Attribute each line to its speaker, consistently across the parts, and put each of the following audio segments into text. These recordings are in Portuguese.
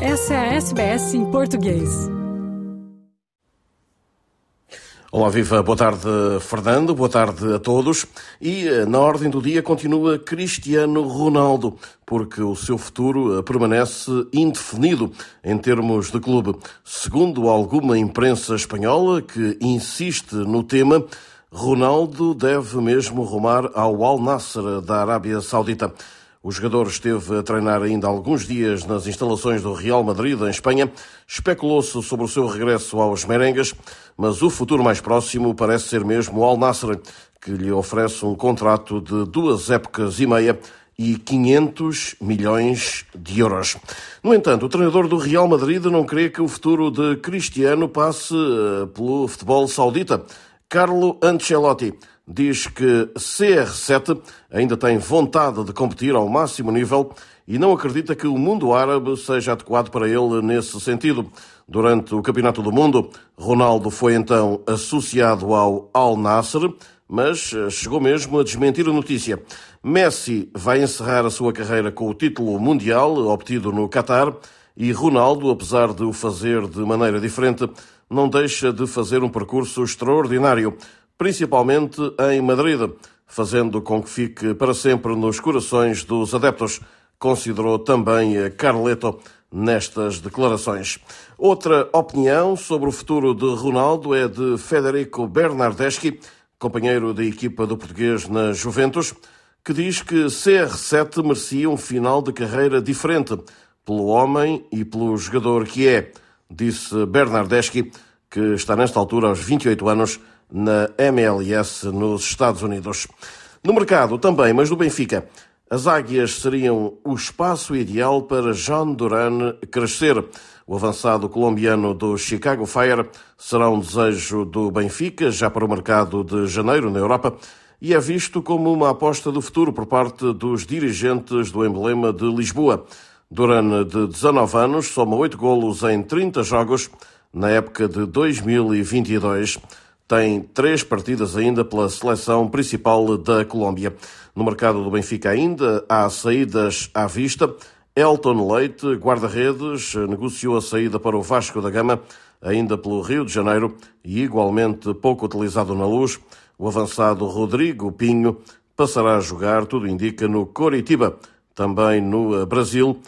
Speaker 1: Essa é a SBS em português.
Speaker 2: Olá, viva. Boa tarde, Fernando. Boa tarde a todos. E eh, na ordem do dia continua Cristiano Ronaldo, porque o seu futuro eh, permanece indefinido em termos de clube. Segundo alguma imprensa espanhola que insiste no tema, Ronaldo deve mesmo rumar ao Al Nassr da Arábia Saudita. O jogador esteve a treinar ainda alguns dias nas instalações do Real Madrid, em Espanha. Especulou-se sobre o seu regresso aos merengues, mas o futuro mais próximo parece ser mesmo o Al Nassr, que lhe oferece um contrato de duas épocas e meia e 500 milhões de euros. No entanto, o treinador do Real Madrid não crê que o futuro de Cristiano passe eh, pelo futebol saudita. Carlo Ancelotti diz que CR7 ainda tem vontade de competir ao máximo nível e não acredita que o mundo árabe seja adequado para ele nesse sentido. Durante o Campeonato do Mundo, Ronaldo foi então associado ao Al Nasser, mas eh, chegou mesmo a desmentir a notícia. Messi vai encerrar a sua carreira com o título mundial obtido no Qatar e Ronaldo, apesar de o fazer de maneira diferente, não deixa de fazer um percurso extraordinário principalmente em Madrid, fazendo com que fique para sempre nos corações dos adeptos, considerou também Carleto nestas declarações. Outra opinião sobre o futuro de Ronaldo é de Federico Bernardeschi, companheiro da equipa do português na Juventus, que diz que CR7 merecia um final de carreira diferente pelo homem e pelo jogador que é, disse Bernardeschi, que está nesta altura aos 28 anos na MLS nos Estados Unidos. No mercado também, mas do Benfica, as águias seriam o espaço ideal para John Duran crescer. O avançado colombiano do Chicago Fire será um desejo do Benfica já para o mercado de janeiro na Europa e é visto como uma aposta do futuro por parte dos dirigentes do emblema de Lisboa. Duran, de 19 anos, soma 8 golos em 30 jogos na época de 2022 tem três partidas ainda pela seleção principal da Colômbia. No mercado do Benfica ainda há saídas à vista. Elton Leite, guarda-redes, negociou a saída para o Vasco da Gama, ainda pelo Rio de Janeiro, e igualmente pouco utilizado na luz. O avançado Rodrigo Pinho passará a jogar, tudo indica, no Coritiba, também no Brasil,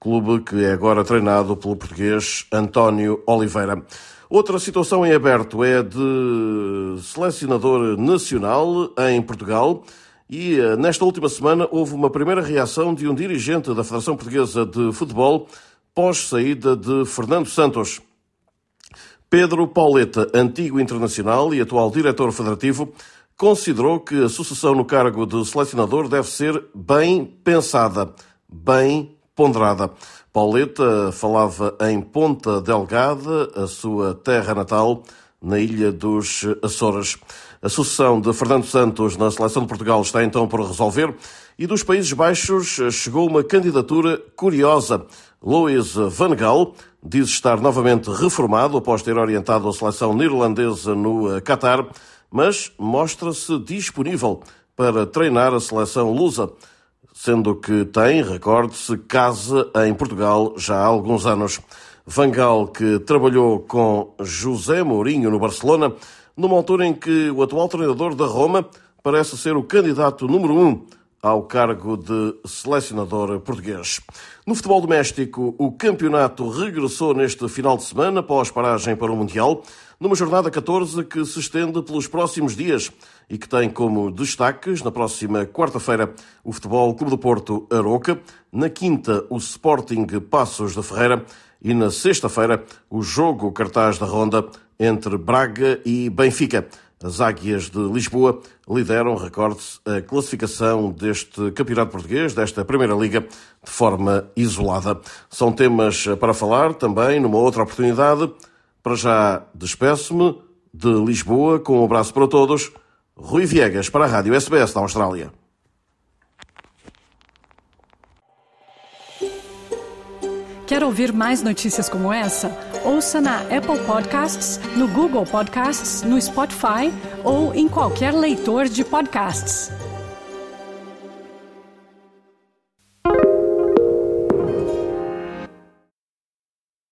Speaker 2: clube que é agora treinado pelo português António Oliveira. Outra situação em aberto é de selecionador nacional em Portugal. E eh, nesta última semana houve uma primeira reação de um dirigente da Federação Portuguesa de Futebol pós-saída de Fernando Santos. Pedro Pauleta, antigo internacional e atual diretor federativo, considerou que a sucessão no cargo de selecionador deve ser bem pensada, bem ponderada. Pauleta falava em Ponta Delgada, a sua terra natal, na ilha dos Açores. A sucessão de Fernando Santos na seleção de Portugal está então por resolver e dos Países Baixos chegou uma candidatura curiosa. Louis Van Gaal diz estar novamente reformado após ter orientado a seleção neerlandesa no Qatar, mas mostra-se disponível para treinar a seleção lusa sendo que tem, recorde-se, casa em Portugal já há alguns anos. Vangal, que trabalhou com José Mourinho no Barcelona, numa altura em que o atual treinador da Roma parece ser o candidato número um ao cargo de selecionador português. No futebol doméstico, o campeonato regressou neste final de semana após paragem para o Mundial, numa jornada 14 que se estende pelos próximos dias e que tem como destaques, na próxima quarta-feira, o Futebol Clube do Porto Aroca, na quinta, o Sporting Passos da Ferreira e na sexta-feira, o jogo cartaz da ronda entre Braga e Benfica. As Águias de Lisboa lideram, recorde-se, a classificação deste Campeonato Português, desta Primeira Liga, de forma isolada. São temas para falar também numa outra oportunidade. Para já, despeço-me de Lisboa com um abraço para todos. Rui Viegas para a Rádio SBS da Austrália.
Speaker 1: Quer ouvir mais notícias como essa? Ouça na Apple Podcasts, no Google Podcasts, no Spotify ou em qualquer leitor de podcasts.